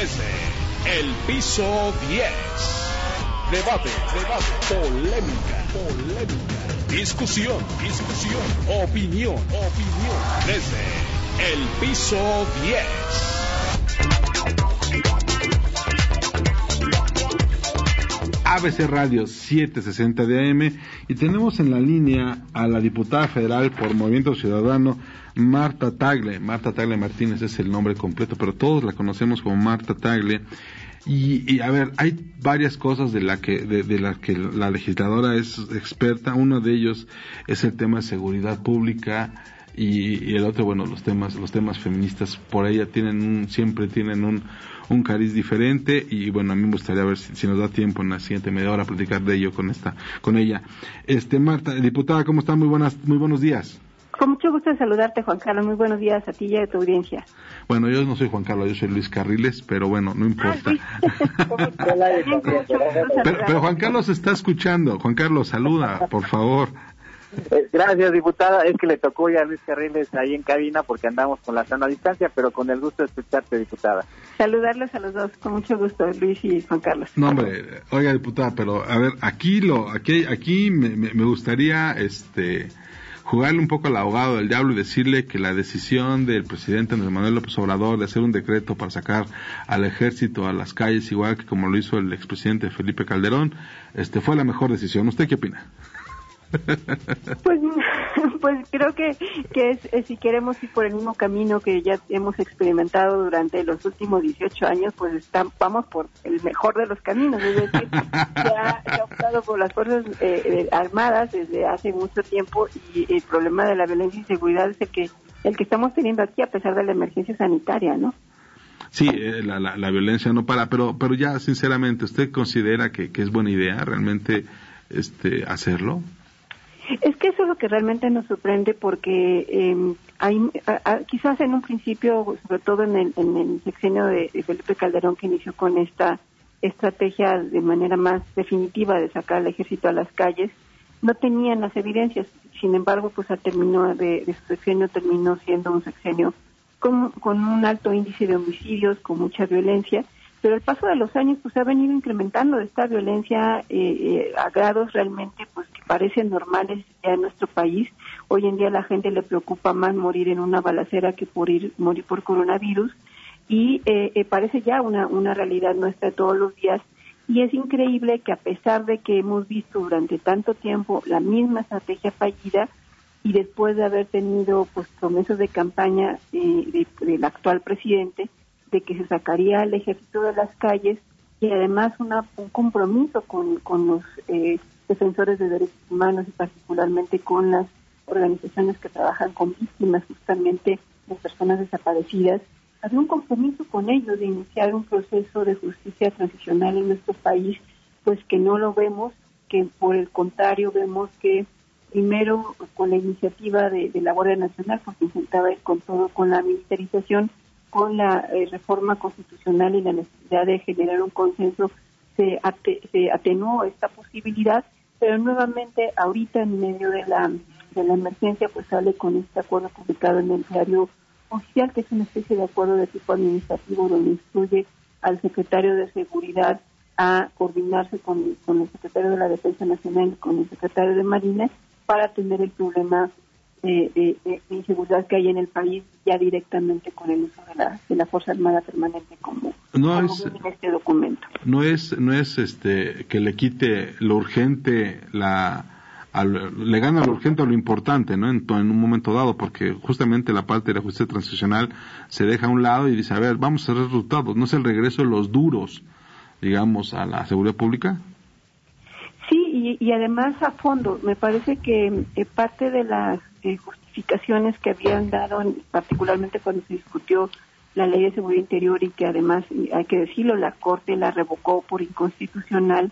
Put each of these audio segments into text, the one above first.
desde el piso 10. Debate, debate, polémica, polémica, discusión, discusión, opinión, opinión, desde el piso 10. ABC Radio 760 de AM y tenemos en la línea a la diputada federal por Movimiento Ciudadano, Marta Tagle. Marta Tagle Martínez es el nombre completo, pero todos la conocemos como Marta Tagle. Y, a ver, hay varias cosas de la que de, la que la legisladora es experta. Uno de ellos es el tema de seguridad pública y, el otro, bueno, los temas los temas feministas por ella tienen un, siempre tienen un un cariz diferente y bueno, a mí me gustaría ver si, nos da tiempo en la siguiente media hora platicar de ello con esta con ella. Este Marta, diputada, ¿cómo está? Muy buenas muy buenos días. Con mucho gusto de saludarte, Juan Carlos. Muy buenos días a ti y a tu audiencia. Bueno, yo no soy Juan Carlos, yo soy Luis Carriles, pero bueno, no importa. pero, Juan Carlos está escuchando. Juan Carlos, saluda, por favor. Eh, gracias, diputada. Es que le tocó ya a Luis Carriles ahí en cabina porque andamos con la sana distancia, pero con el gusto de escucharte, diputada. Saludarles a los dos, con mucho gusto, Luis y Juan Carlos. No, hombre, oiga, diputada, pero a ver, aquí lo, aquí, aquí me, me gustaría, este jugarle un poco al abogado del diablo y decirle que la decisión del presidente Andrés Manuel López Obrador de hacer un decreto para sacar al ejército a las calles, igual que como lo hizo el expresidente Felipe Calderón, este fue la mejor decisión. ¿Usted qué opina? Pues, pues creo que, que es, si queremos ir por el mismo camino que ya hemos experimentado durante los últimos 18 años, pues vamos por el mejor de los caminos. Es decir, ya ha optado por las Fuerzas eh, eh, Armadas desde hace mucho tiempo y el problema de la violencia y seguridad es el que, el que estamos teniendo aquí a pesar de la emergencia sanitaria, ¿no? Sí, eh, la, la, violencia no para, pero, pero ya sinceramente, ¿usted considera que, que es buena idea realmente este, hacerlo? Es que eso es lo que realmente nos sorprende porque eh, hay, quizás en un principio, sobre todo en el, en el sexenio de, Felipe Calderón que inició con esta estrategia de manera más definitiva de sacar al ejército a las calles, no tenían las evidencias. Sin embargo, pues al término de, de su sexenio terminó siendo un sexenio con, con un alto índice de homicidios, con mucha violencia pero el paso de los años pues ha venido incrementando esta violencia eh, eh, a grados realmente pues que parecen normales ya en nuestro país. Hoy en día a la gente le preocupa más morir en una balacera que por ir, morir por coronavirus y eh, parece ya una, una realidad nuestra todos los días y es increíble que a pesar de que hemos visto durante tanto tiempo la misma estrategia fallida y después de haber tenido pues promesas de campaña del actual presidente, de que se sacaría al ejército de las calles y además una, un compromiso con, con los eh, defensores de derechos humanos y particularmente con las organizaciones que trabajan con víctimas justamente de personas desaparecidas, había un compromiso con ellos de iniciar un proceso de justicia transicional en nuestro país, pues que no lo vemos, que por el contrario vemos que primero con la iniciativa de, de la Guardia Nacional, porque intentaba ir con todo con la militarización, con la eh, reforma constitucional y la necesidad de generar un consenso se, se atenuó esta posibilidad, pero nuevamente ahorita en medio de la, de la emergencia pues sale con este acuerdo publicado en el diario oficial, que es una especie de acuerdo de tipo administrativo donde instruye al secretario de Seguridad a coordinarse con, con el secretario de la Defensa Nacional y con el secretario de Marina para atender el problema de, inseguridad que hay en el país ya directamente con el uso de la, de la Fuerza Armada Permanente como, no es, en este documento. No es, no es este, que le quite lo urgente, la, le gana lo urgente a lo importante ¿no? En, en, un momento dado, porque justamente la parte de la justicia transicional se deja a un lado y dice, a ver, vamos a hacer resultados, no es el regreso de los duros, digamos, a la seguridad pública. Sí, y, y además a fondo, me parece que eh, parte de las eh, justificaciones que habían dado, particularmente cuando se discutió la ley de seguridad interior y que además, hay que decirlo, la Corte la revocó por inconstitucional,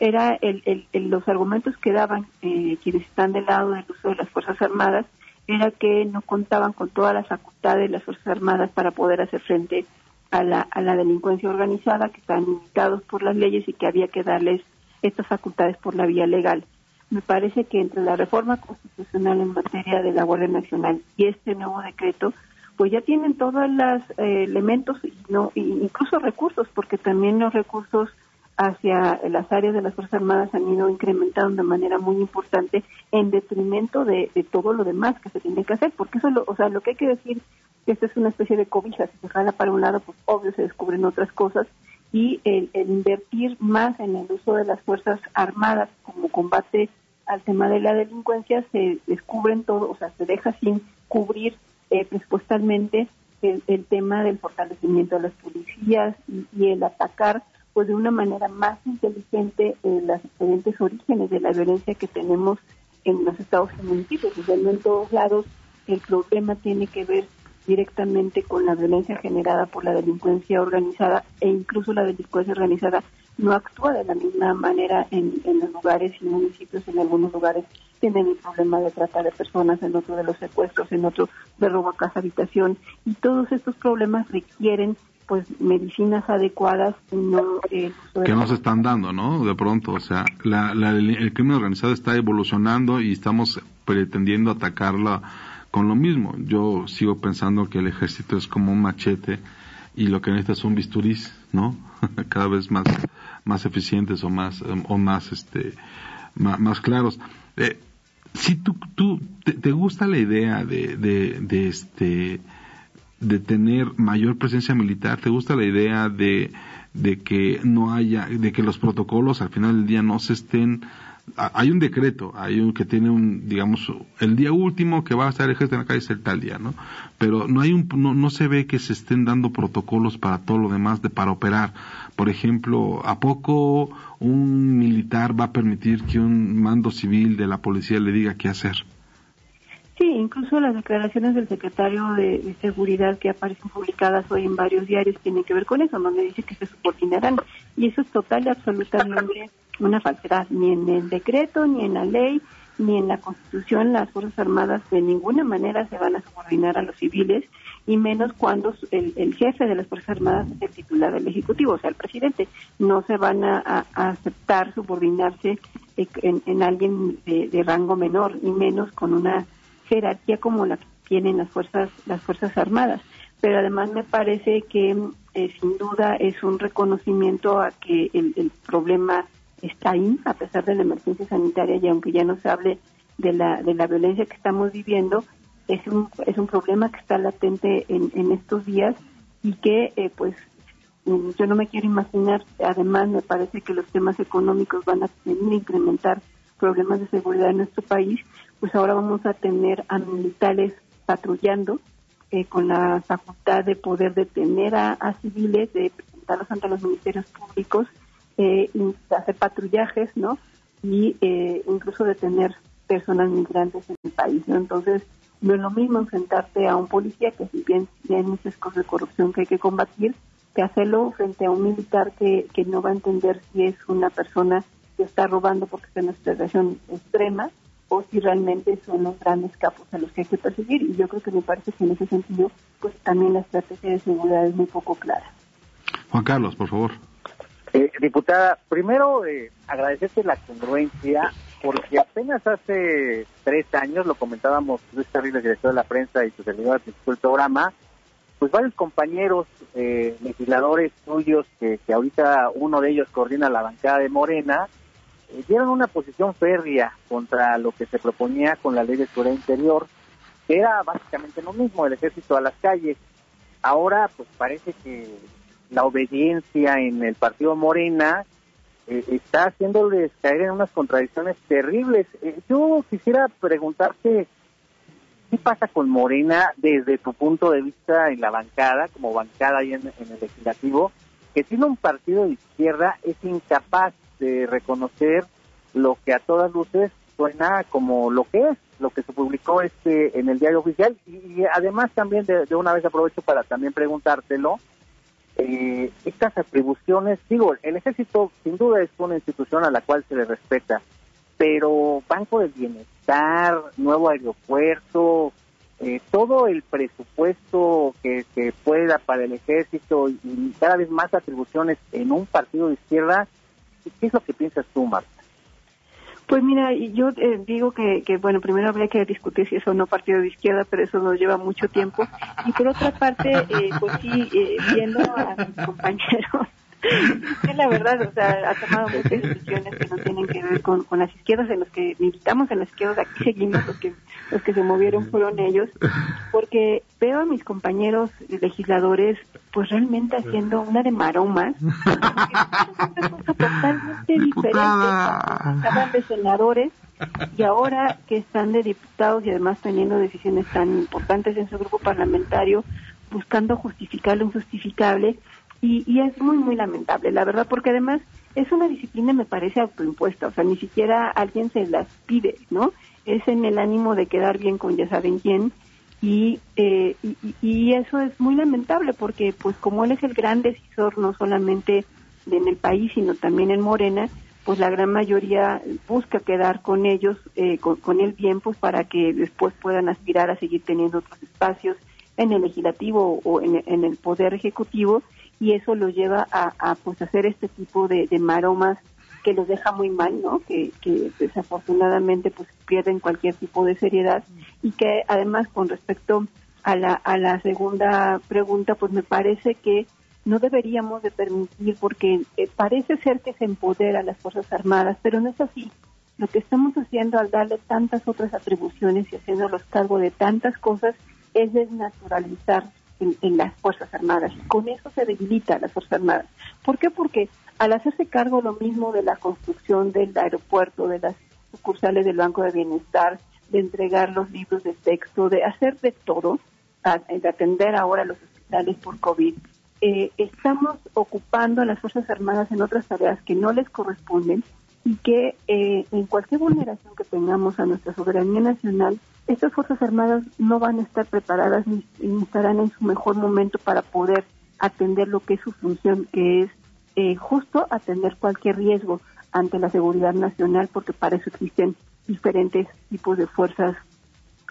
era el, los argumentos que daban eh, quienes están del lado del uso de las Fuerzas Armadas, era que no contaban con todas las facultades de las Fuerzas Armadas para poder hacer frente a la, a la delincuencia organizada, que están limitados por las leyes y que había que darles estas facultades por la vía legal me parece que entre la reforma constitucional en materia de la Guardia Nacional y este nuevo decreto, pues ya tienen todos los eh, elementos, no, incluso recursos, porque también los recursos hacia las áreas de las Fuerzas Armadas han ido incrementando de manera muy importante en detrimento de, todo lo demás que se tiene que hacer, porque eso, lo, o sea, lo que hay que decir que esta es una especie de cobija, si se jala para un lado, pues obvio se descubren otras cosas, y el, invertir más en el uso de las Fuerzas Armadas como combate al tema de la delincuencia, se descubren todo, o sea, se deja sin cubrir eh, presupuestalmente el, tema del fortalecimiento de las policías y el atacar pues de una manera más inteligente eh, las diferentes orígenes de la violencia que tenemos en los estados y municipios. Desde en todos lados el problema tiene que ver directamente con la violencia generada por la delincuencia organizada e incluso la delincuencia organizada no actúa de la misma manera en, en los lugares y municipios, en algunos lugares tienen el problema de trata de personas, en otro de los secuestros, en otro de robo a casa habitación y todos estos problemas requieren pues medicinas adecuadas no que no se están dando no de pronto o sea la, el crimen organizado está evolucionando y estamos pretendiendo atacarla con lo mismo. Yo sigo pensando que el ejército es como un machete y lo que necesita es un bisturís no cada vez más más eficientes o más o más este más, claros eh, si tú tú te, gusta la idea de, de, de este de tener mayor presencia militar? ¿Te gusta la idea de, de que no haya, de que los protocolos al final del día no se estén hay un decreto, hay un que tiene un, digamos, el día último que va a estar el ejército en la calle es el tal día, ¿no? Pero no hay un, no, no se ve que se estén dando protocolos para todo lo demás de para operar. Por ejemplo, ¿a poco un militar va a permitir que un mando civil de la policía le diga qué hacer? Sí, incluso las declaraciones del secretario de, Seguridad que aparecen publicadas hoy en varios diarios tienen que ver con eso, donde dice que se subordinarán. Y eso es total y absolutamente una falsedad. Ni en el decreto, ni en la ley, ni en la Constitución las Fuerzas Armadas de ninguna manera se van a subordinar a los civiles, y menos cuando el, jefe de las Fuerzas Armadas es el titular del Ejecutivo, o sea, el presidente. No se van a, aceptar subordinarse en, alguien de rango menor, y menos con una jerarquía como la que tienen las fuerzas las fuerzas armadas pero además me parece que eh, sin duda es un reconocimiento a que el, problema está ahí a pesar de la emergencia sanitaria y aunque ya no se hable de la de la violencia que estamos viviendo es un es un problema que está latente en, en estos días y que eh, pues mm, yo no me quiero imaginar. Además me parece que los temas económicos van a incrementar problemas de seguridad en nuestro país. Pues ahora vamos a tener a militares patrullando eh, con la facultad de poder detener a, civiles, de presentarlos ante los ministerios públicos, eh, hacer patrullajes, ¿no? Y eh, incluso detener personas migrantes en el país, ¿no? Entonces, no es lo mismo enfrentarte a un policía que si bien tiene muchas cosas de corrupción que hay que combatir, que hacerlo frente a un militar que, que no va a entender si es una persona que está robando porque está en una situación extrema o si realmente son los grandes capos a los que hay que perseguir. Y yo creo que me parece que en ese sentido, pues también la estrategia de seguridad es muy poco clara. Juan Carlos, por favor. Eh, diputada, primero eh, agradecerte la congruencia, porque apenas hace tres años, lo comentábamos Luis Carriles, director de la prensa, y tu servidor del programa, pues varios compañeros eh, legisladores tuyos, que, que ahorita uno de ellos coordina la bancada de Morena, eh, dieron una posición férrea contra lo que se proponía con la ley de seguridad interior, que era básicamente lo mismo, el ejército a las calles. Ahora, pues parece que la obediencia en el partido Morena eh, está haciéndoles caer en unas contradicciones terribles. Eh, yo quisiera preguntarte, ¿qué pasa con Morena desde tu punto de vista en la bancada, como bancada ahí en el legislativo, que siendo un partido de izquierda es incapaz de reconocer lo que a todas luces suena como lo que es, lo que se publicó este en el diario oficial y, además también de, una vez aprovecho para también preguntártelo eh, estas atribuciones, digo, el ejército sin duda es una institución a la cual se le respeta, pero Banco del Bienestar, nuevo aeropuerto, eh, todo el presupuesto que, que pueda para el ejército y cada vez más atribuciones en un partido de izquierda, ¿Qué es lo que piensas tú, Marta? Pues mira, yo eh, digo que, bueno, primero habría que discutir si eso no partido de izquierda, pero eso nos lleva mucho tiempo. Y por otra parte, eh, pues sí, eh, viendo a mis compañeros que la verdad, o sea, ha tomado muchas decisiones que no tienen que ver con, con las izquierdas, en los que militamos en las izquierdas, aquí seguimos, los que, los que se movieron fueron ellos, porque veo a mis compañeros legisladores, pues realmente haciendo una de maromas, una cosa totalmente diferente. Estaban de senadores y ahora que están de diputados y además teniendo decisiones tan importantes en su grupo parlamentario, buscando justificar lo injustificable, y, y es muy, muy lamentable, la verdad, porque además es una disciplina, me parece, autoimpuesta, o sea, ni siquiera alguien se las pide, ¿no? Es en el ánimo de quedar bien con ya saben quién, y, eh, y, eso es muy lamentable porque pues como él es el gran decisor no solamente en el país sino también en Morena pues la gran mayoría busca quedar con ellos eh, con, con él bien pues para que después puedan aspirar a seguir teniendo otros espacios en el legislativo o en, en el poder ejecutivo y eso los lleva a, a pues hacer este tipo de, maromas que los deja muy mal, ¿no? Que, que, desafortunadamente pues pierden cualquier tipo de seriedad y que además con respecto a la, a la segunda pregunta pues me parece que no deberíamos de permitir porque eh, parece ser que se empodera a las Fuerzas Armadas, pero no es así. Lo que estamos haciendo al darle tantas otras atribuciones y haciéndolos cargo de tantas cosas es desnaturalizar en, en, las Fuerzas Armadas. Con eso se debilita a las Fuerzas Armadas. ¿Por qué? Porque al hacerse cargo lo mismo de la construcción del aeropuerto, de las sucursales del Banco de Bienestar, de entregar los libros de texto, de hacer de todo, de atender ahora los hospitales por COVID, eh, estamos ocupando a las Fuerzas Armadas en otras tareas que no les corresponden y que eh, en cualquier vulneración que tengamos a nuestra soberanía nacional, estas Fuerzas Armadas no van a estar preparadas ni, ni, estarán en su mejor momento para poder atender lo que es su función, que es eh, justo atender cualquier riesgo ante la seguridad nacional, porque para eso existen diferentes tipos de Fuerzas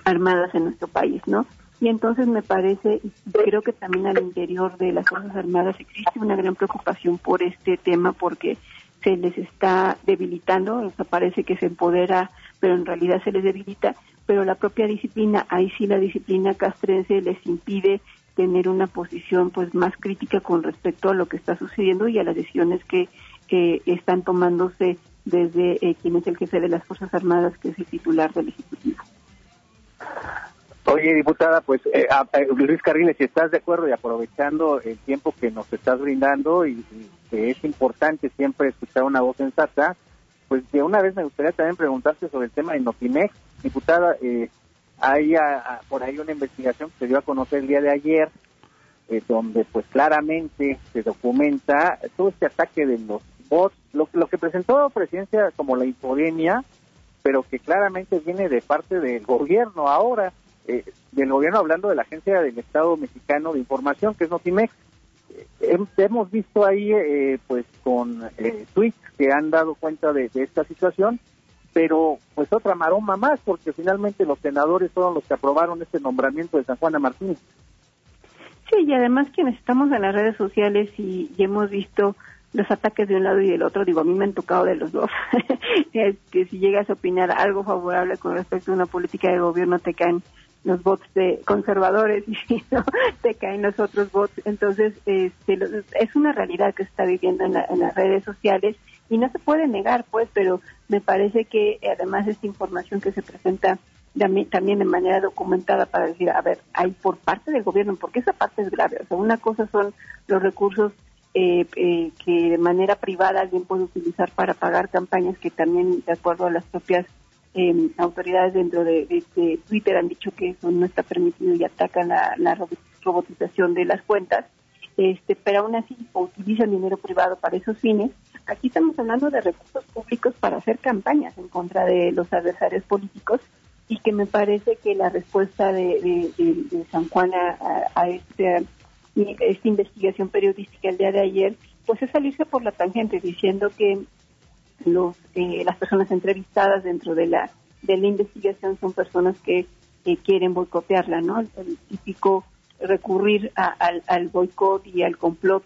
Armadas en nuestro país, ¿no? Y entonces me parece, y creo que también al interior de las Fuerzas Armadas existe una gran preocupación por este tema, porque se les está debilitando, o sea, parece que se empodera, pero en realidad se les debilita, pero la propia disciplina, ahí sí la disciplina castrense les impide tener una posición pues más crítica con respecto a lo que está sucediendo y a las decisiones que eh, están tomándose desde eh, quien es el jefe de las Fuerzas Armadas, que es el titular del Ejecutivo. Oye, diputada, pues eh, Luis Carriles, si estás de acuerdo y aprovechando el tiempo que nos estás brindando y, y, que es importante siempre escuchar una voz sensata, pues de una vez me gustaría también preguntarte sobre el tema de Notimex. Diputada, eh, hay a, por ahí una investigación que se dio a conocer el día de ayer, eh, donde pues claramente se documenta todo este ataque de los bots, lo, lo que presentó la presidencia como la infodemia, pero que claramente viene de parte del gobierno ahora eh, del gobierno hablando de la Agencia del Estado Mexicano de Información, que es Notimex. Eh, hemos visto ahí, eh, pues, con tweets que han dado cuenta de, esta situación, pero pues otra maroma más, porque finalmente los senadores fueron los que aprobaron este nombramiento de San Juana Martínez. Sí, y además quienes estamos en las redes sociales y, hemos visto los ataques de un lado y del otro, digo, a mí me han tocado de los dos, que si llegas a opinar algo favorable con respecto a una política de gobierno te caen los bots de conservadores y si no, te caen los otros bots. Entonces, este, es una realidad que se está viviendo en, la, en, las redes sociales y no se puede negar, pues, pero me parece que además esta información que se presenta también de manera documentada para decir, a ver, hay por parte del gobierno, porque esa parte es grave. O sea, una cosa son los recursos eh, eh, que de manera privada alguien puede utilizar para pagar campañas que también, de acuerdo a las propias eh, autoridades dentro de, de, de, Twitter han dicho que eso no está permitido y atacan la, la robotización de las cuentas, este, pero aún así utilizan dinero privado para esos fines. Aquí estamos hablando de recursos públicos para hacer campañas en contra de los adversarios políticos y que me parece que la respuesta de, de San Juan a, a, este, esta investigación periodística el día de ayer, pues es salirse por la tangente diciendo que los, eh, las personas entrevistadas dentro de la, de la investigación son personas que eh, quieren boicotearla, ¿no? El, el típico recurrir a, al, al boicot y al complot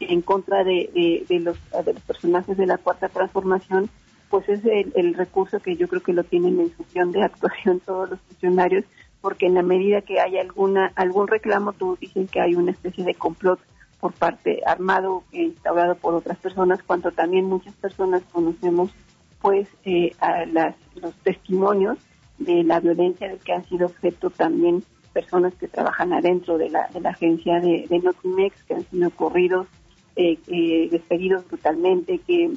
en contra de, de, los, de los personajes de la cuarta transformación, pues es el, recurso que yo creo que lo tienen en función de actuación todos los funcionarios, porque en la medida que hay alguna algún reclamo, tú dicen que hay una especie de complot por parte armado e instaurado por otras personas, cuando también muchas personas conocemos pues eh, a las, los testimonios de la violencia de que han sido objeto también personas que trabajan adentro de la, de la agencia de, de Notimex, que han sido corridos, eh, eh, despedidos brutalmente, que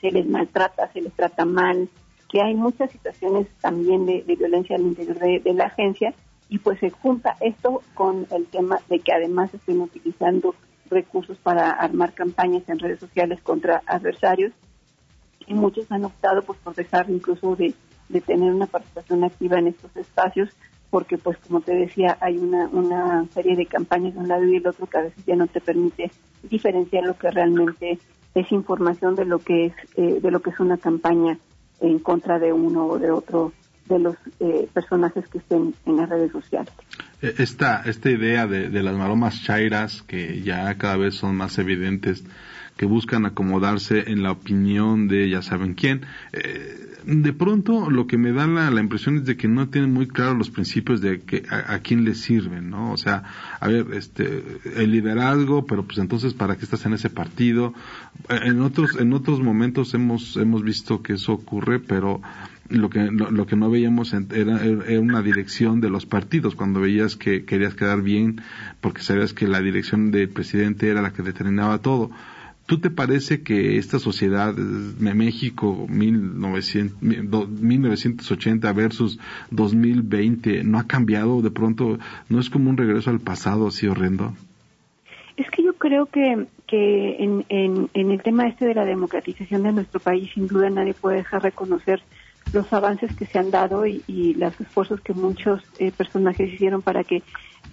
se les maltrata, se les trata mal, que hay muchas situaciones también de, violencia al interior de, la agencia. Y pues se junta esto con el tema de que además estén utilizando recursos para armar campañas en redes sociales contra adversarios. Y muchos han optado pues por dejar incluso de, tener una participación activa en estos espacios porque pues como te decía hay una, una serie de campañas de un lado y del otro que a veces ya no te permite diferenciar lo que realmente es información de lo que es eh, de lo que es una campaña en contra de uno o de otro de los eh, personajes que estén en las redes sociales. Eh, esta, esta idea de, de las maromas chairas que ya cada vez son más evidentes que buscan acomodarse en la opinión de ya saben quién. Eh, de pronto lo que me da la, la, impresión es de que no tienen muy claros los principios de que a, quién les sirven, ¿no? O sea, a ver, este, el liderazgo, pero pues entonces para qué estás en ese partido. En otros, en otros momentos hemos, hemos visto que eso ocurre, pero lo que lo, que no veíamos era, era, una dirección de los partidos cuando veías que querías quedar bien porque sabías que la dirección del presidente era la que determinaba todo ¿Tú te parece que esta sociedad, México 1980 versus 2020, no ha cambiado de pronto? ¿No es como un regreso al pasado así horrendo? Es que yo creo que, que en, en, el tema este de la democratización de nuestro país, sin duda nadie puede dejar reconocer los avances que se han dado y, los esfuerzos que muchos eh, personajes hicieron para que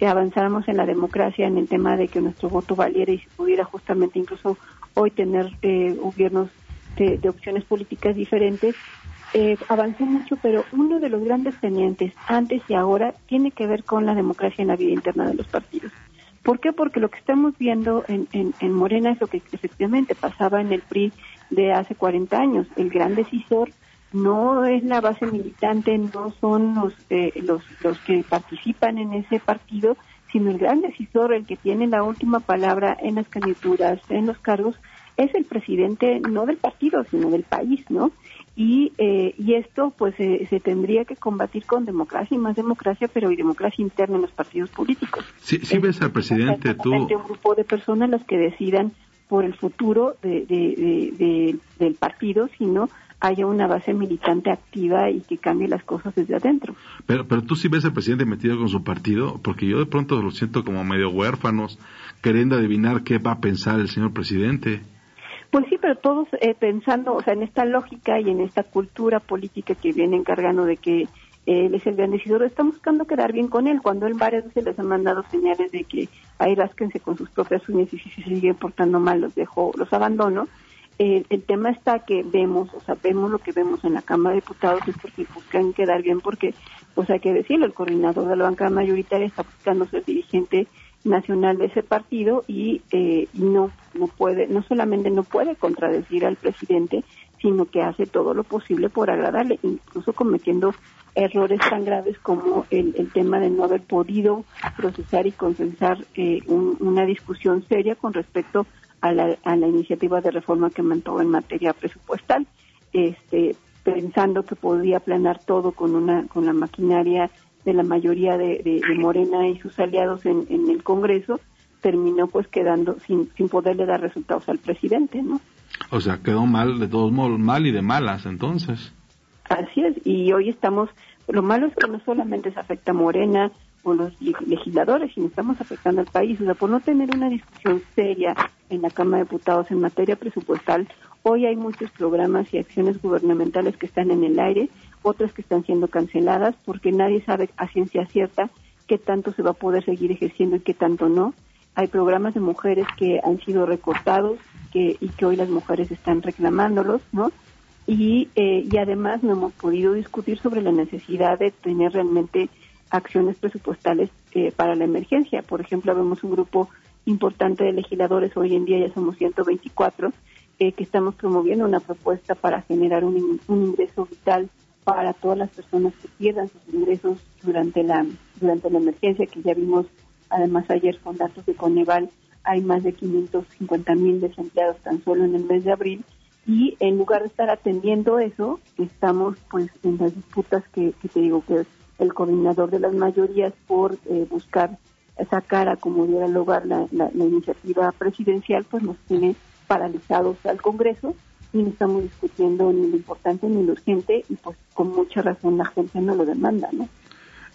avanzáramos en la democracia, en el tema de que nuestro voto valiera y se pudiera justamente incluso hoy tener eh, gobiernos de, opciones políticas diferentes, eh, avanzó mucho, pero uno de los grandes pendientes antes y ahora tiene que ver con la democracia en la vida interna de los partidos. ¿Por qué? Porque lo que estamos viendo en, en, Morena es lo que efectivamente pasaba en el PRI de hace 40 años. El gran decisor no es la base militante, no son los, eh, los, los que participan en ese partido, sino el gran decisor, el que tiene la última palabra en las candidaturas, en los cargos, es el presidente no del partido, sino del país, ¿no? Y, eh, y esto pues se tendría que combatir con democracia y más democracia, pero y democracia interna en los partidos políticos. Sí, sí ves al presidente tú. Un grupo de personas las que decidan por el futuro de, de, del partido, sino haya una base militante activa y que cambie las cosas desde adentro. Pero, pero tú sí ves al presidente metido con su partido, porque yo de pronto lo siento como medio huérfanos, queriendo adivinar qué va a pensar el señor presidente. Pues sí, pero todos eh, pensando, o sea, en esta lógica y en esta cultura política que viene encargando de que él es el gran decidor, están buscando quedar bien con él, cuando él varias veces les ha mandado señales de que ahí rásquense con sus propias uñas y si se siguen portando mal los dejo, los abandono, el tema está que vemos, o sea, vemos lo que vemos en la Cámara de Diputados es porque buscan quedar bien, porque, pues hay que decirlo, el coordinador de la bancada mayoritaria está buscando ser dirigente nacional de ese partido y, eh, no, no puede, no solamente no puede contradecir al presidente, sino que hace todo lo posible por agradarle, incluso cometiendo errores tan graves como el, el tema de no haber podido procesar y consensar eh, una discusión seria con respecto a la, a la iniciativa de reforma que mantuvo en materia presupuestal, este, pensando que podía planear todo con una con la maquinaria de la mayoría de, Morena y sus aliados en, en, el Congreso, terminó pues quedando sin, sin poderle dar resultados al presidente, ¿no? O sea, quedó mal, de todos modos, mal y de malas, entonces. Así es, y hoy estamos, lo malo es que no solamente se afecta a Morena, por los legisladores, sino estamos afectando al país. O sea, por no tener una discusión seria en la Cámara de Diputados en materia presupuestal, hoy hay muchos programas y acciones gubernamentales que están en el aire, otras que están siendo canceladas, porque nadie sabe a ciencia cierta qué tanto se va a poder seguir ejerciendo y qué tanto no. Hay programas de mujeres que han sido recortados que, y que hoy las mujeres están reclamándolos, ¿no? Y, eh, y además no hemos podido discutir sobre la necesidad de tener realmente acciones presupuestales eh, para la emergencia. Por ejemplo, vemos un grupo importante de legisladores, hoy en día ya somos 124, eh, que estamos promoviendo una propuesta para generar un, un, ingreso vital para todas las personas que pierdan sus ingresos durante la durante la emergencia que ya vimos además ayer con datos de Coneval hay más de 550 mil desempleados tan solo en el mes de abril y en lugar de estar atendiendo eso estamos pues en las disputas que, que te digo que el coordinador de las mayorías por eh, buscar sacar a como diera lugar la, la, la, iniciativa presidencial, pues nos tiene paralizados al Congreso y no estamos discutiendo ni lo importante ni lo urgente y pues con mucha razón la gente no lo demanda, ¿no?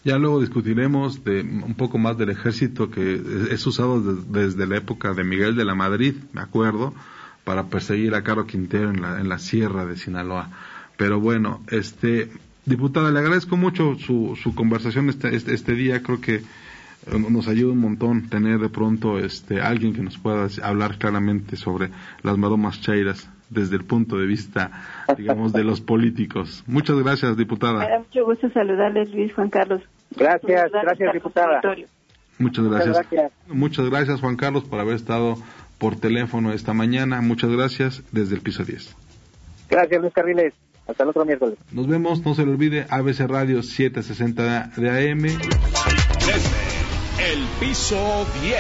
Ya luego discutiremos de un poco más del ejército que es usado de, desde la época de Miguel de la Madrid, me acuerdo, para perseguir a Caro Quintero en la, en la sierra de Sinaloa. Pero bueno, este diputada, le agradezco mucho su, su conversación este, este, este día. Creo que nos ayuda un montón tener de pronto este alguien que nos pueda hablar claramente sobre las maromas chairas desde el punto de vista, digamos, de los políticos. Muchas gracias, diputada. Me da mucho gusto saludarles, Luis Juan Carlos. Gracias, gracias, diputada. Muchas gracias. Muchas gracias. Muchas gracias, Juan Carlos, por haber estado por teléfono esta mañana. Muchas gracias desde el piso 10. Gracias, Luis Carriles. Hasta el otro miércoles. Nos vemos, no se le olvide, ABC Radio 760 de AM. Desde el piso 10.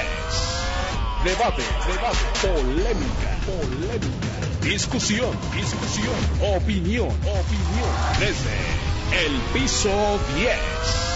Debate, debate, polémica, polémica. Discusión, discusión, opinión, opinión. Desde el piso 10